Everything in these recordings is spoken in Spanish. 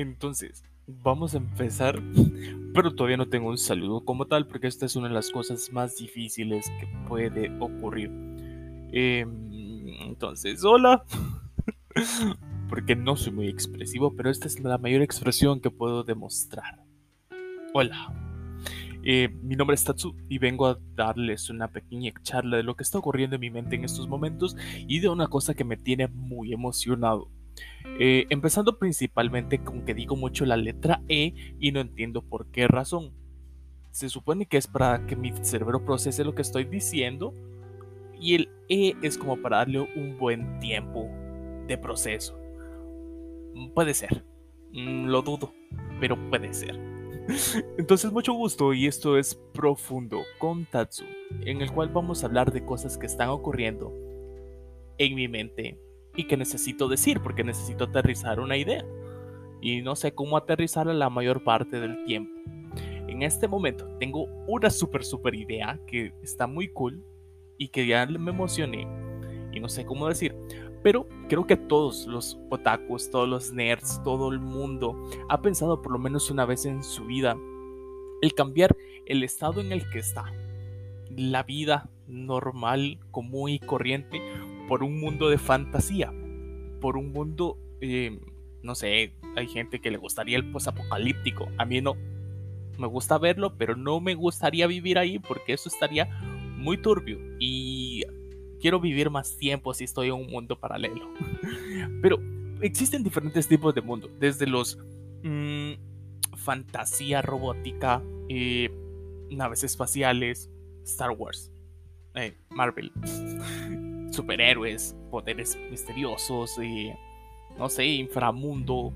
Entonces, vamos a empezar, pero todavía no tengo un saludo como tal, porque esta es una de las cosas más difíciles que puede ocurrir. Em, entonces, hola. porque no soy muy expresivo, pero esta es la mayor expresión que puedo demostrar. Hola. Eh, mi nombre es Tatsu y vengo a darles una pequeña charla de lo que está ocurriendo en mi mente en estos momentos y de una cosa que me tiene muy emocionado. Eh, empezando principalmente con que digo mucho la letra E y no entiendo por qué razón. Se supone que es para que mi cerebro procese lo que estoy diciendo y el E es como para darle un buen tiempo de proceso. Puede ser, mm, lo dudo, pero puede ser. Entonces mucho gusto y esto es Profundo con Tatsu, en el cual vamos a hablar de cosas que están ocurriendo en mi mente y que necesito decir porque necesito aterrizar una idea y no sé cómo aterrizarla la mayor parte del tiempo. En este momento tengo una super super idea que está muy cool y que ya me emocioné y no sé cómo decir, pero creo que todos los otakus, todos los nerds, todo el mundo ha pensado por lo menos una vez en su vida el cambiar el estado en el que está, la vida normal, común y corriente, por un mundo de fantasía, por un mundo, eh, no sé, hay gente que le gustaría el posapocalíptico, a mí no, me gusta verlo, pero no me gustaría vivir ahí porque eso estaría muy turbio y quiero vivir más tiempo si estoy en un mundo paralelo. Pero existen diferentes tipos de mundo, desde los mm, fantasía robótica, eh, naves espaciales, Star Wars, eh, Marvel, superhéroes, poderes misteriosos, eh, no sé, inframundo,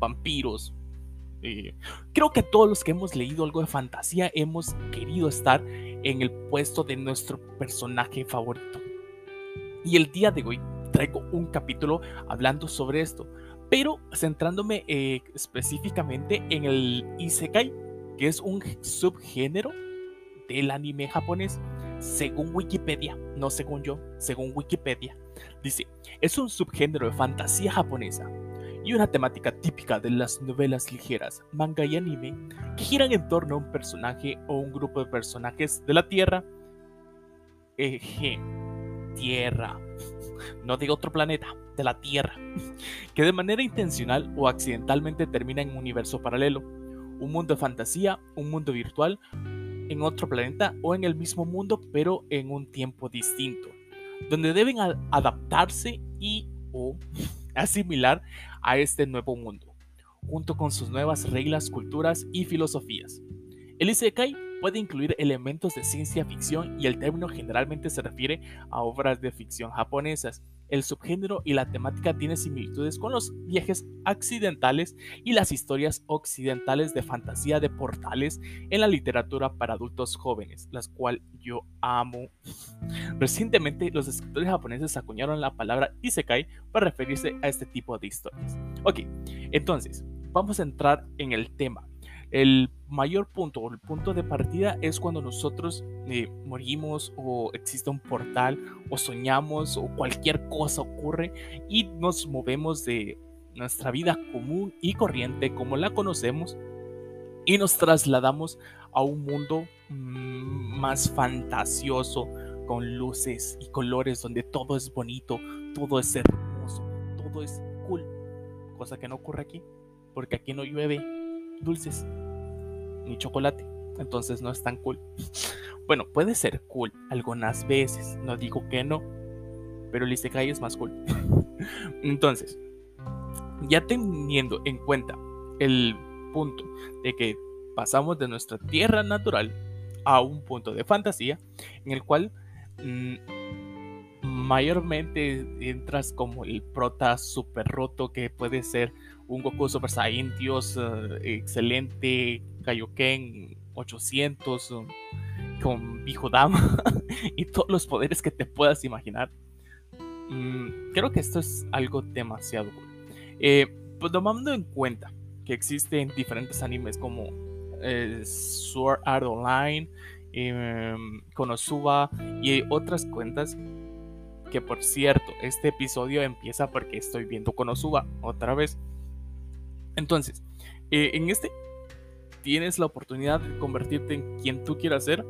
vampiros. creo que todos los que hemos leído algo de fantasía hemos querido estar en el puesto de nuestro personaje favorito. Y el día de hoy traigo un capítulo hablando sobre esto, pero centrándome eh, específicamente en el Isekai, que es un subgénero del anime japonés, según Wikipedia, no según yo, según Wikipedia. Dice, es un subgénero de fantasía japonesa y una temática típica de las novelas ligeras, manga y anime, que giran en torno a un personaje o un grupo de personajes de la Tierra. Eje Tierra, no de otro planeta, de la Tierra, que de manera intencional o accidentalmente termina en un universo paralelo, un mundo de fantasía, un mundo virtual, en otro planeta o en el mismo mundo pero en un tiempo distinto, donde deben adaptarse y o asimilar a este nuevo mundo, junto con sus nuevas reglas, culturas y filosofías. El Isekai puede incluir elementos de ciencia ficción y el término generalmente se refiere a obras de ficción japonesas. El subgénero y la temática tienen similitudes con los viajes accidentales y las historias occidentales de fantasía de portales en la literatura para adultos jóvenes, las cuales yo amo. Recientemente los escritores japoneses acuñaron la palabra isekai para referirse a este tipo de historias. Ok, entonces, vamos a entrar en el tema. El mayor punto o el punto de partida es cuando nosotros eh, morimos o existe un portal o soñamos o cualquier cosa ocurre y nos movemos de nuestra vida común y corriente como la conocemos y nos trasladamos a un mundo mm, más fantasioso con luces y colores donde todo es bonito, todo es hermoso, todo es cool, cosa que no ocurre aquí porque aquí no llueve dulces ni chocolate. Entonces no es tan cool. Bueno, puede ser cool algunas veces. No digo que no. Pero el Isekai es más cool. Entonces, ya teniendo en cuenta el punto de que pasamos de nuestra tierra natural a un punto de fantasía en el cual mm, mayormente entras como el prota super roto que puede ser un Goku Super Saiyan Dios eh, excelente Kaioken 800 um, con Dama y todos los poderes que te puedas imaginar. Mm, creo que esto es algo demasiado eh, pues tomando en cuenta que existen diferentes animes como eh, Sword Art Online, em, Konosuba y otras cuentas que por cierto, este episodio empieza porque estoy viendo Konosuba otra vez. Entonces, eh, en este tienes la oportunidad de convertirte en quien tú quieras ser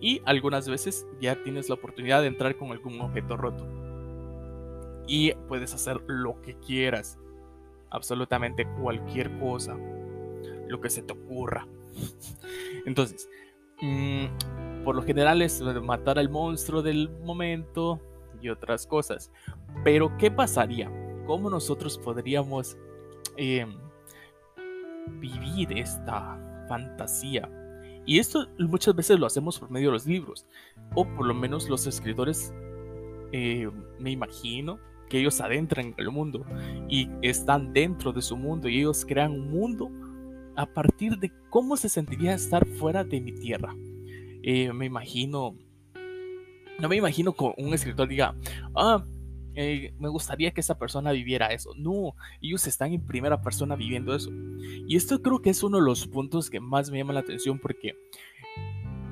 y algunas veces ya tienes la oportunidad de entrar con algún objeto roto. Y puedes hacer lo que quieras, absolutamente cualquier cosa, lo que se te ocurra. Entonces, mm, por lo general es matar al monstruo del momento y otras cosas. Pero, ¿qué pasaría? ¿Cómo nosotros podríamos em, vivir esta fantasía? Y esto muchas veces lo hacemos por medio de los libros, o por lo menos los escritores, eh, me imagino, que ellos adentran el mundo y están dentro de su mundo y ellos crean un mundo a partir de cómo se sentiría estar fuera de mi tierra. Eh, me imagino, no me imagino que un escritor diga, ah, eh, me gustaría que esa persona viviera eso. No, ellos están en primera persona viviendo eso. Y esto creo que es uno de los puntos que más me llama la atención porque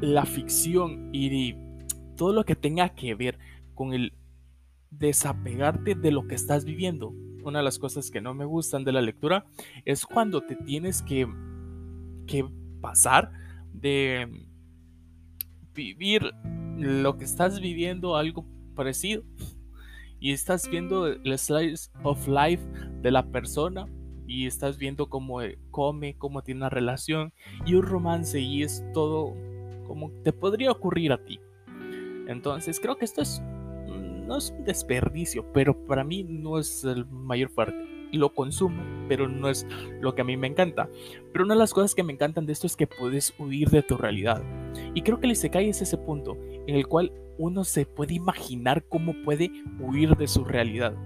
la ficción y todo lo que tenga que ver con el desapegarte de lo que estás viviendo una de las cosas que no me gustan de la lectura es cuando te tienes que, que pasar de vivir lo que estás viviendo algo parecido y estás viendo el slice of life de la persona y estás viendo cómo come, cómo tiene una relación y un romance y es todo como te podría ocurrir a ti. Entonces creo que esto es no es un desperdicio, pero para mí no es el mayor fuerte. Lo consumo, pero no es lo que a mí me encanta. Pero una de las cosas que me encantan de esto es que puedes huir de tu realidad. Y creo que el Isekai es ese punto en el cual uno se puede imaginar cómo puede huir de su realidad.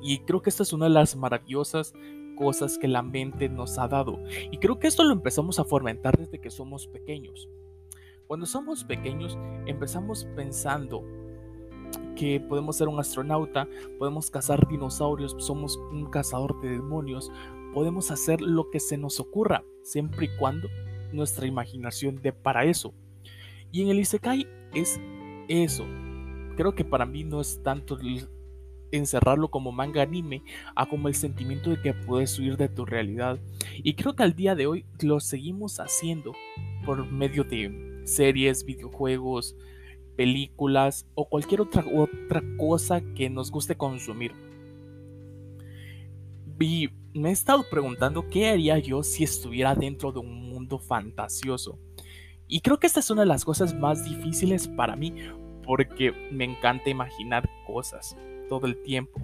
Y creo que esta es una de las maravillosas cosas que la mente nos ha dado. Y creo que esto lo empezamos a fomentar desde que somos pequeños. Cuando somos pequeños empezamos pensando que podemos ser un astronauta, podemos cazar dinosaurios, somos un cazador de demonios, podemos hacer lo que se nos ocurra, siempre y cuando nuestra imaginación dé para eso. Y en el Isekai es eso. Creo que para mí no es tanto encerrarlo como manga anime a como el sentimiento de que puedes huir de tu realidad. Y creo que al día de hoy lo seguimos haciendo por medio de series, videojuegos, películas o cualquier otra, otra cosa que nos guste consumir. Y me he estado preguntando qué haría yo si estuviera dentro de un mundo fantasioso. Y creo que esta es una de las cosas más difíciles para mí porque me encanta imaginar cosas todo el tiempo.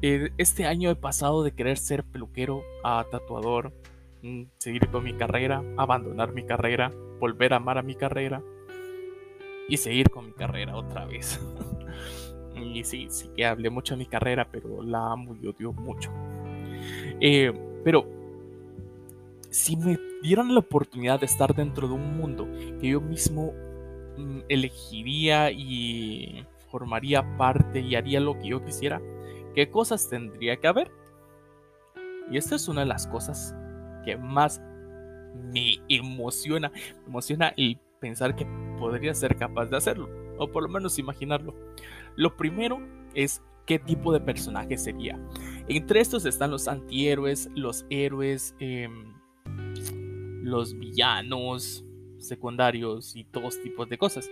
Eh, este año he pasado de querer ser peluquero a tatuador, mm, seguir con mi carrera, abandonar mi carrera, volver a amar a mi carrera y seguir con mi carrera otra vez. y sí, sí que hablé mucho de mi carrera, pero la amo y odio mucho. Eh, pero si me dieran la oportunidad de estar dentro de un mundo que yo mismo mm, elegiría y formaría parte y haría lo que yo quisiera, ¿qué cosas tendría que haber? Y esta es una de las cosas que más me emociona, me emociona el pensar que podría ser capaz de hacerlo, o por lo menos imaginarlo. Lo primero es qué tipo de personaje sería. Entre estos están los antihéroes, los héroes, em, los villanos secundarios y todos tipos de cosas.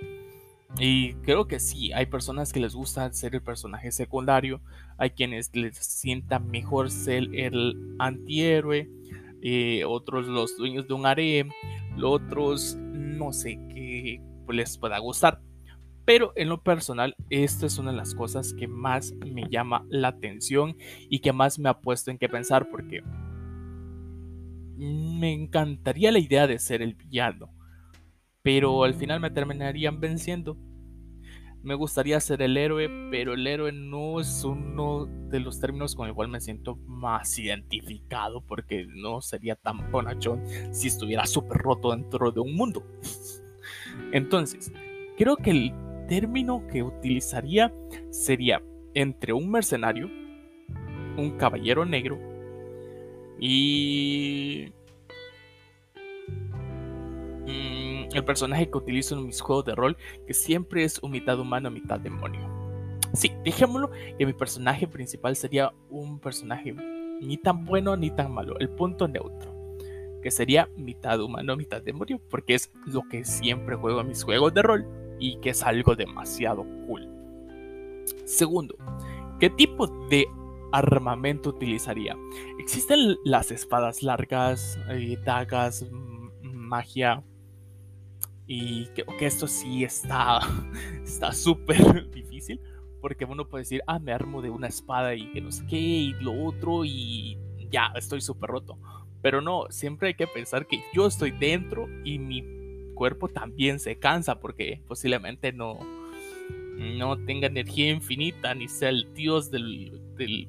Y creo que sí, hay personas que les gusta ser el personaje secundario, hay quienes les sienta mejor ser el antihéroe, eh, otros los dueños de un harem, otros no sé qué les pueda gustar. Pero en lo personal, esta es una de las cosas que más me llama la atención y que más me ha puesto en qué pensar porque me encantaría la idea de ser el villano, pero al final me terminarían venciendo. Me gustaría ser el héroe, pero el héroe no es uno de los términos con el cual me siento más identificado porque no sería tan bonachón si estuviera súper roto dentro de un mundo. Entonces, creo que el término que utilizaría sería entre un mercenario, un caballero negro y mm, el personaje que utilizo en mis juegos de rol, que siempre es un mitad humano, mitad demonio. Sí, dejémoslo que mi personaje principal sería un personaje ni tan bueno ni tan malo, el punto neutro, que sería mitad humano, mitad demonio, porque es lo que siempre juego en mis juegos de rol y que es algo demasiado cool. Segundo, ¿qué tipo de armamento utilizaría? Existen las espadas largas, eh, dagas, magia. Y creo que esto sí está está súper difícil. Porque uno puede decir, ah, me armo de una espada y que no sé qué, y lo otro, y ya, estoy súper roto. Pero no, siempre hay que pensar que yo estoy dentro y mi cuerpo también se cansa porque posiblemente no, no tenga energía infinita ni sea el dios del,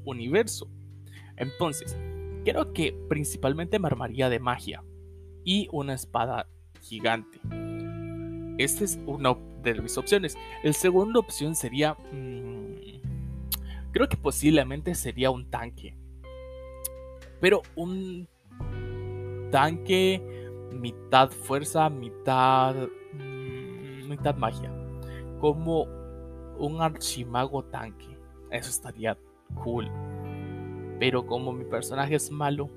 universo. Entonces, creo que principalmente me armaría de magia y una espada gigante. Esta es una de mis opciones. La segunda opción sería... Mm, creo que posiblemente sería un tanque. Pero un tanque mitad fuerza, mitad... Mm, mitad magia. Como un archimago tanque. Eso estaría cool. Pero como mi personaje es malo,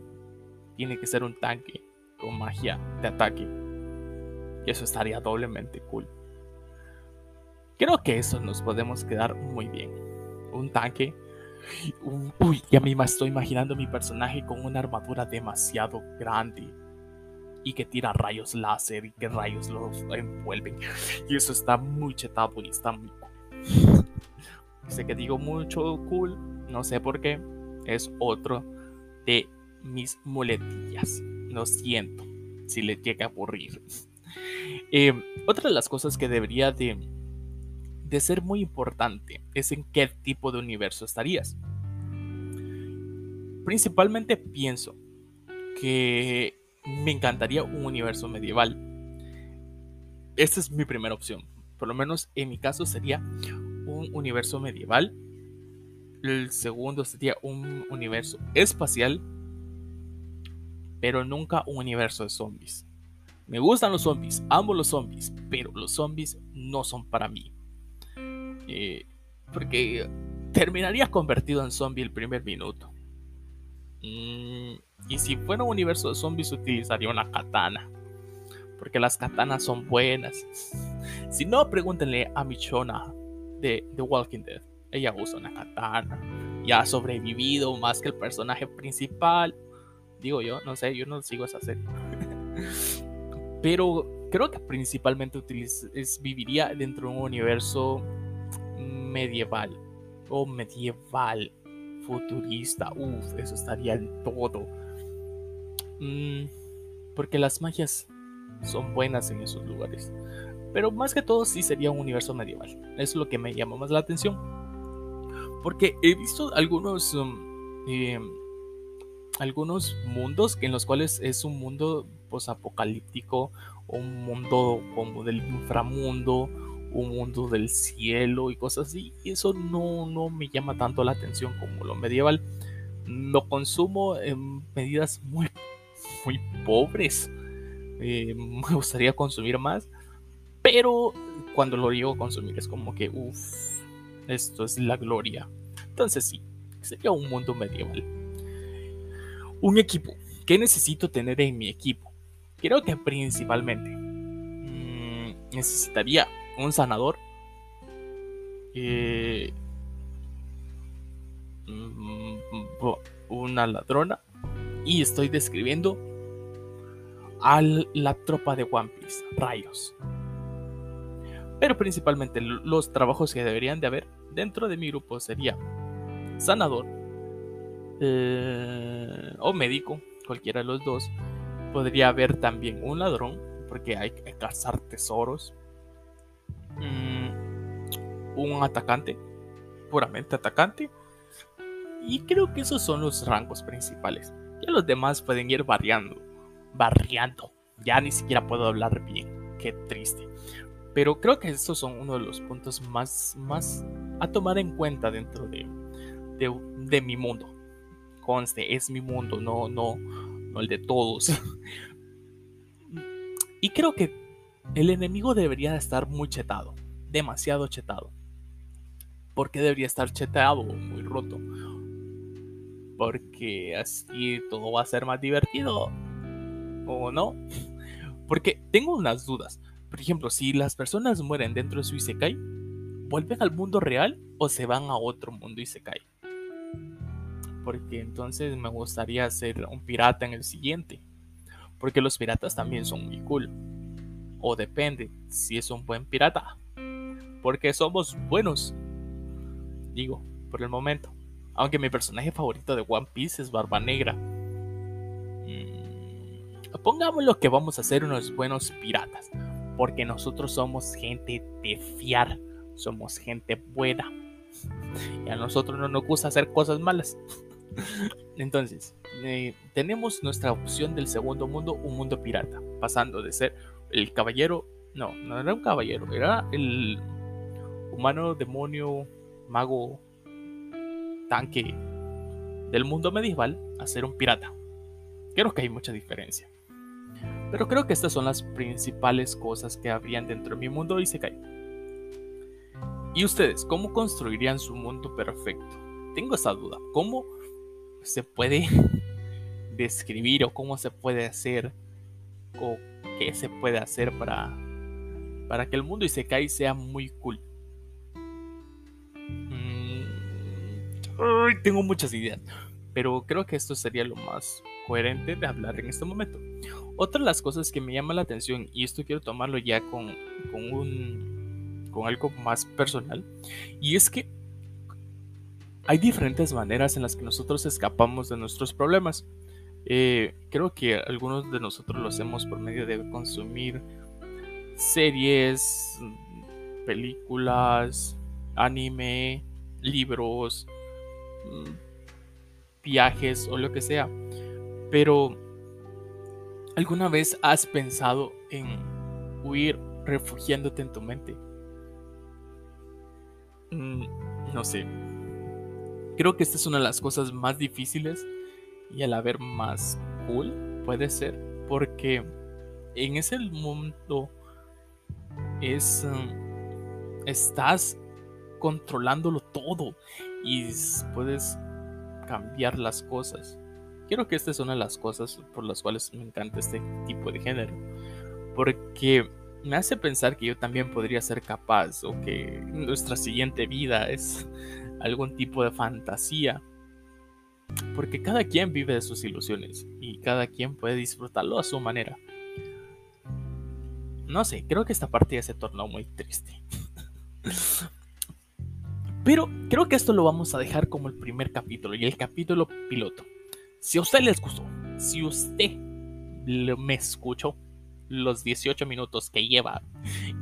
tiene que ser un tanque con magia de ataque. Y eso estaría doblemente cool. Creo que eso nos podemos quedar muy bien. Un tanque. uy, ya me estoy imaginando mi personaje con una armadura demasiado grande. Y que tira rayos láser y que rayos los envuelven. Y eso está muy chetado y está muy cool. Sé que digo mucho cool, no sé por qué. Es otro de mis muletillas. Lo siento si le llega a aburrir. Eh, otra de las cosas que debería de, de ser muy importante es en qué tipo de universo estarías. Principalmente pienso que me encantaría un universo medieval. Esta es mi primera opción. Por lo menos en mi caso sería un universo medieval. El segundo sería un universo espacial pero nunca un universo de zombies. Me gustan los zombies, amo los zombies, pero los zombies no son para mí. Eh, porque terminaría convertido en zombie el primer minuto. Mm, y si fuera un universo de zombies utilizaría una katana. Porque las katanas son buenas. Si no, pregúntenle a Michona de The Walking Dead. Ella usa una katana. Y ha sobrevivido más que el personaje principal. Digo yo, no sé, yo no sigo esa serie. Pero creo que principalmente viviría dentro de un universo medieval o medieval futurista. Uf, eso estaría en todo. Mm, porque las magias son buenas en esos lugares. Pero más que todo sí sería un universo medieval. Es lo que me llama más la atención. Porque he visto algunos em, algunos mundos en los cuales es un mundo posapocalíptico, un mundo como del inframundo, un mundo del cielo y cosas así. Y eso no, no me llama tanto la atención como lo medieval. Lo consumo en medidas muy, muy pobres. Eh, me gustaría consumir más. Pero cuando lo llego a consumir es como que, uff, esto es la gloria. Entonces sí, sería un mundo medieval. Un equipo. ¿Qué necesito tener en mi equipo? Creo que principalmente mm, necesitaría un sanador. Eh, mm, una ladrona. Y estoy describiendo a la tropa de One Piece, rayos. Pero principalmente los trabajos que deberían de haber dentro de mi grupo sería sanador, eh, o médico, cualquiera de los dos. Podría haber también un ladrón, porque hay que cazar tesoros. Mm, un atacante, puramente atacante. Y creo que esos son los rangos principales. Ya los demás pueden ir variando, variando. Ya ni siquiera puedo hablar bien. Qué triste. Pero creo que estos son uno de los puntos más, más a tomar en cuenta dentro de, de mi mundo conste, es mi mundo, no, no, no el de todos. y creo que el enemigo debería estar muy chetado, demasiado chetado. ¿Por qué debería estar chetado o muy roto? porque así todo va a ser más divertido. ¿O no? Porque tengo unas dudas. Por ejemplo, si las personas mueren dentro de su Isekai, ¿vuelven al mundo real o se van a otro mundo Isekai? Porque entonces me gustaría ser un pirata en el siguiente. Porque los piratas también son muy cool. O depende si es un buen pirata. Porque somos buenos. Digo, por el momento. Aunque mi personaje favorito de One Piece es Barba Negra. Mm, pongámoslo que vamos a ser unos buenos piratas. Porque nosotros somos gente de fiar. Somos gente buena. Y a nosotros no nos gusta hacer cosas malas. Entonces, eh, tenemos nuestra opción del segundo mundo, un mundo pirata. Pasando de ser el caballero. No, no era un caballero. Era el humano, demonio, mago, tanque del mundo medieval a ser un pirata. Creo que hay mucha diferencia. Pero creo que estas son las principales cosas que habrían dentro de mi mundo y se cae. ¿Y ustedes cómo construirían su mundo perfecto? Tengo esa duda. ¿Cómo se puede describir o cómo se puede hacer o qué se puede hacer para, para que el mundo Isekai sea muy cool? tengo muchas ideas, pero creo que esto sería lo más coherente de hablar en este momento. Otra de las cosas que me llama la atención, y esto quiero tomarlo ya con, con, un, con algo más personal, y es que hay diferentes maneras en las que nosotros escapamos de nuestros problemas. Eh, creo que algunos de nosotros lo hacemos por medio de consumir series, películas, anime, libros, viajes o lo que sea. Pero, ¿alguna vez has pensado en huir refugiándote en tu mente? Mm, no sé. Creo que esta es una de las cosas más difíciles y a vez más cool, puede ser, porque en ese mundo es mm, estás controlándolo todo y puedes cambiar las cosas. Creo que esta es una de las cosas por las cuales me encanta este tipo de género. Porque me hace pensar que yo también podría ser capaz o que nuestra siguiente vida es algún tipo de fantasía. Porque cada quien vive de sus ilusiones y cada quien puede disfrutarlo a su manera. No sé, creo que esta parte ya se tornó muy triste. Pero creo que esto lo vamos a dejar como el primer capítulo y el capítulo piloto. Si a usted les gustó, si usted me escuchó los 18 minutos que lleva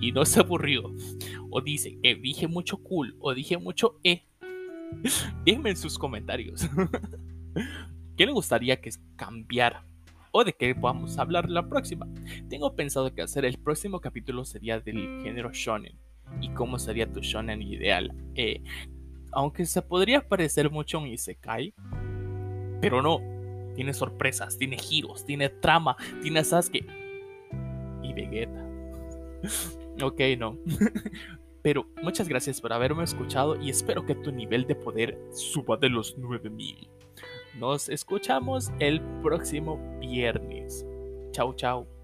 y no se aburrió, o dice que dije mucho cool o dije mucho e, en sus comentarios. ¿Qué le gustaría que cambiara? o de qué a hablar la próxima. Tengo pensado que hacer el próximo capítulo sería del género shonen y cómo sería tu shonen ideal. Eh, aunque se podría parecer mucho a un Isekai, pero no. Tiene sorpresas, tiene giros, tiene trama, tiene Sasuke y Vegeta. ok, no. pero muchas gracias por haberme escuchado y espero que tu nivel de poder suba de los 9000. Nos escuchamos el próximo viernes. Chao, chao.